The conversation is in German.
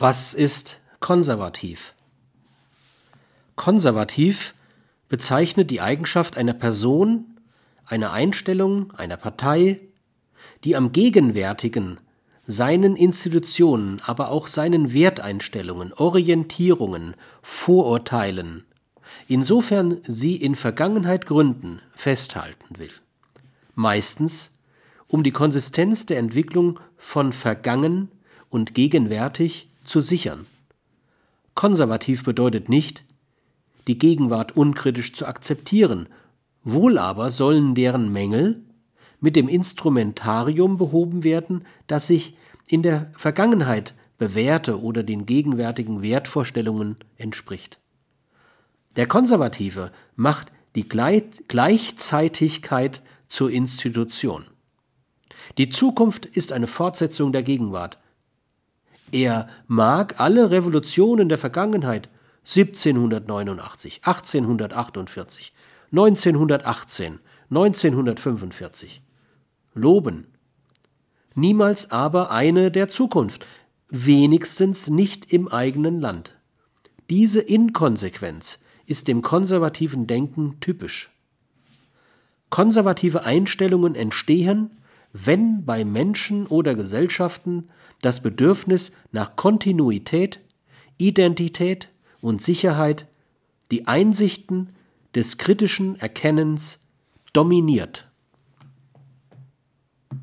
Was ist konservativ? Konservativ bezeichnet die Eigenschaft einer Person, einer Einstellung, einer Partei, die am Gegenwärtigen, seinen Institutionen, aber auch seinen Werteinstellungen, Orientierungen, Vorurteilen, insofern sie in Vergangenheit gründen, festhalten will. Meistens um die Konsistenz der Entwicklung von vergangen und gegenwärtig zu sichern. Konservativ bedeutet nicht, die Gegenwart unkritisch zu akzeptieren, wohl aber sollen deren Mängel mit dem Instrumentarium behoben werden, das sich in der Vergangenheit bewährte oder den gegenwärtigen Wertvorstellungen entspricht. Der Konservative macht die Gleichzeitigkeit zur Institution. Die Zukunft ist eine Fortsetzung der Gegenwart. Er mag alle Revolutionen der Vergangenheit 1789, 1848, 1918, 1945 loben, niemals aber eine der Zukunft, wenigstens nicht im eigenen Land. Diese Inkonsequenz ist dem konservativen Denken typisch. Konservative Einstellungen entstehen, wenn bei Menschen oder Gesellschaften das Bedürfnis nach Kontinuität, Identität und Sicherheit die Einsichten des kritischen Erkennens dominiert.